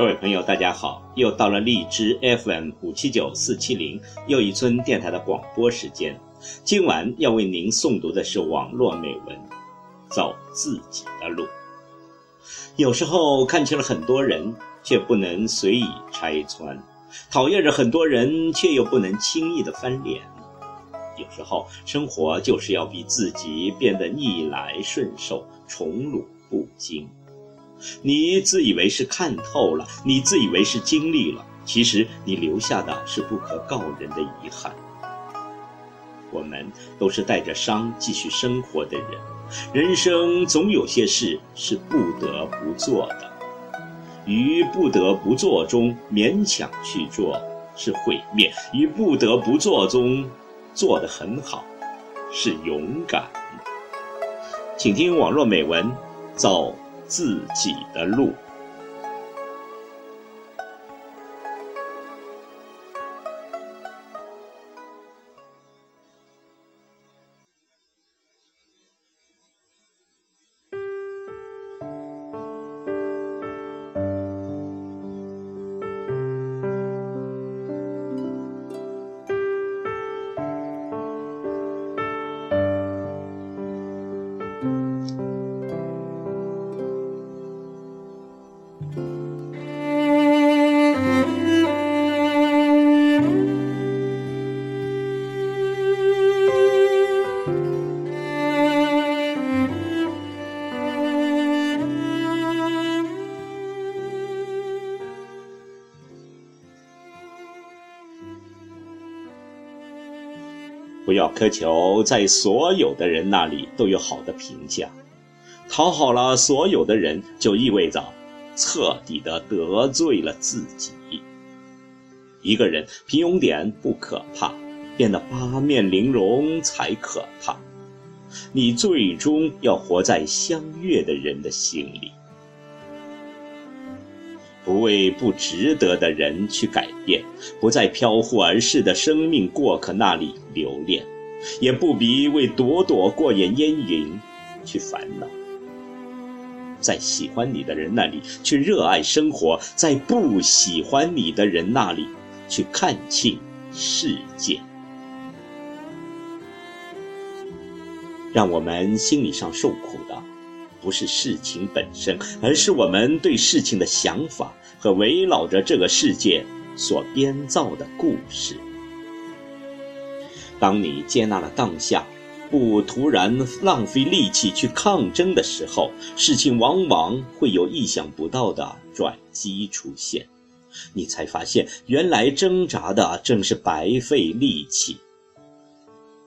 各位朋友，大家好！又到了荔枝 FM 五七九四七零又一村电台的广播时间。今晚要为您诵读的是网络美文《走自己的路》。有时候看清了很多人，却不能随意拆穿；讨厌着很多人，却又不能轻易的翻脸。有时候，生活就是要比自己变得逆来顺受，宠辱不惊。你自以为是看透了，你自以为是经历了，其实你留下的是不可告人的遗憾。我们都是带着伤继续生活的人，人生总有些事是不得不做的，于不得不做中勉强去做是毁灭，于不得不做中做得很好是勇敢。请听网络美文，走。自己的路。要苛求在所有的人那里都有好的评价，讨好了所有的人，就意味着彻底的得罪了自己。一个人平庸点不可怕，变得八面玲珑才可怕。你最终要活在相悦的人的心里。不为不值得的人去改变，不在飘忽而逝的生命过客那里留恋，也不必为朵朵过眼烟云去烦恼。在喜欢你的人那里去热爱生活，在不喜欢你的人那里去看清世界。让我们心理上受苦的。不是事情本身，而是我们对事情的想法和围绕着这个世界所编造的故事。当你接纳了当下，不突然浪费力气去抗争的时候，事情往往会有意想不到的转机出现，你才发现原来挣扎的正是白费力气。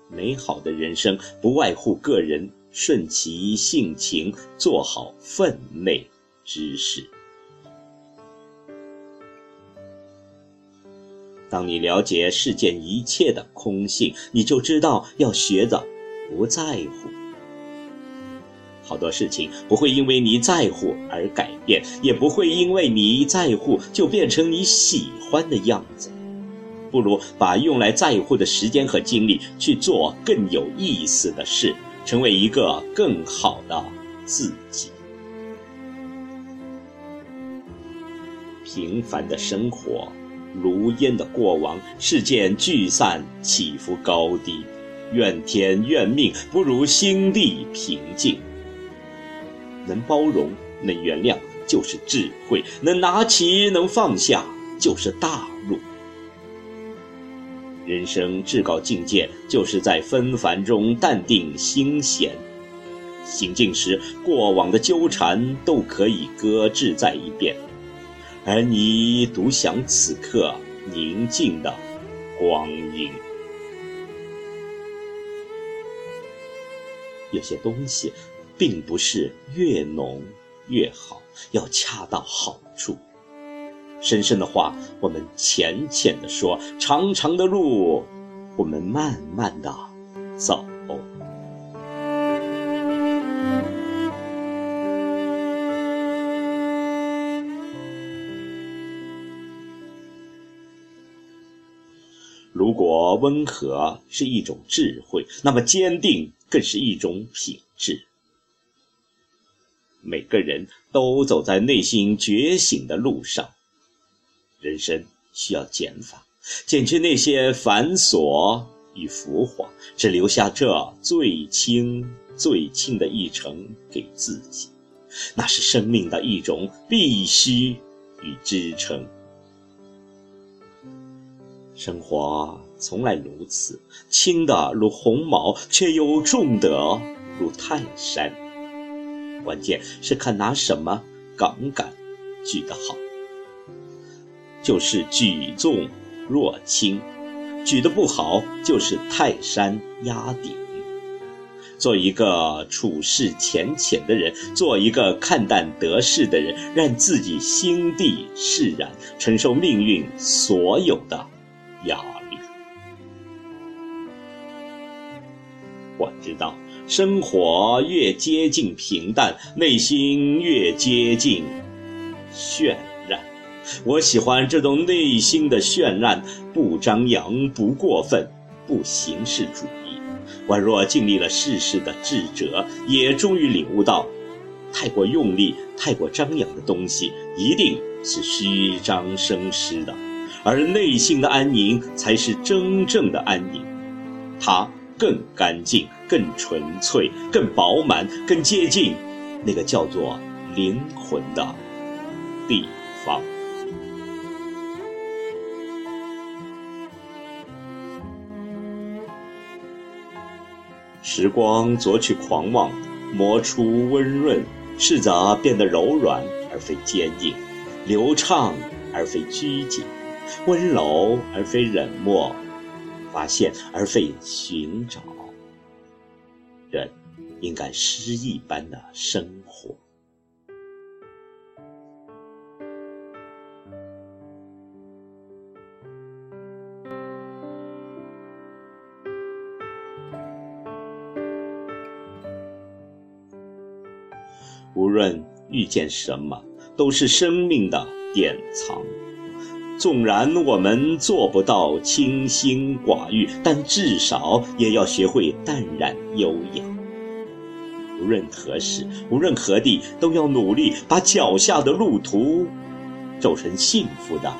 美好的人生不外乎个人。顺其性情，做好分内之事。当你了解世间一切的空性，你就知道要学着不在乎。好多事情不会因为你在乎而改变，也不会因为你在乎就变成你喜欢的样子。不如把用来在乎的时间和精力去做更有意思的事。成为一个更好的自己。平凡的生活，如烟的过往，事件聚散，起伏高低，怨天怨命，不如心地平静。能包容，能原谅，就是智慧；能拿起，能放下，就是大度。人生至高境界，就是在纷繁中淡定心闲。行进时，过往的纠缠都可以搁置在一边，而你独享此刻宁静的光阴。有些东西，并不是越浓越好，要恰到好处。深深的话，我们浅浅的说；长长的路，我们慢慢的走。如果温和是一种智慧，那么坚定更是一种品质。每个人都走在内心觉醒的路上，人生需要减法，减去那些繁琐与浮华，只留下这最轻最轻的一程给自己，那是生命的一种必须与支撑。生活从来如此，轻的如鸿毛，却又重的如泰山。关键是看拿什么杠杆举得好。就是举重若轻，举得不好就是泰山压顶。做一个处事浅浅的人，做一个看淡得失的人，让自己心地释然，承受命运所有的。压力。我知道，生活越接近平淡，内心越接近渲染。我喜欢这种内心的绚烂，不张扬，不过分，不形式主义。宛若经历了世事的智者，也终于领悟到，太过用力、太过张扬的东西，一定是虚张声势的。而内心的安宁才是真正的安宁，它更干净、更纯粹、更饱满、更接近那个叫做灵魂的地方。时光夺去狂妄，磨出温润，试杂变得柔软而非坚硬，流畅而非拘谨。温柔而非冷漠，发现而非寻找。人应该诗意般的生活。无论遇见什么，都是生命的典藏。纵然我们做不到清心寡欲，但至少也要学会淡然优雅。无论何时，无论何地，都要努力把脚下的路途走成幸福的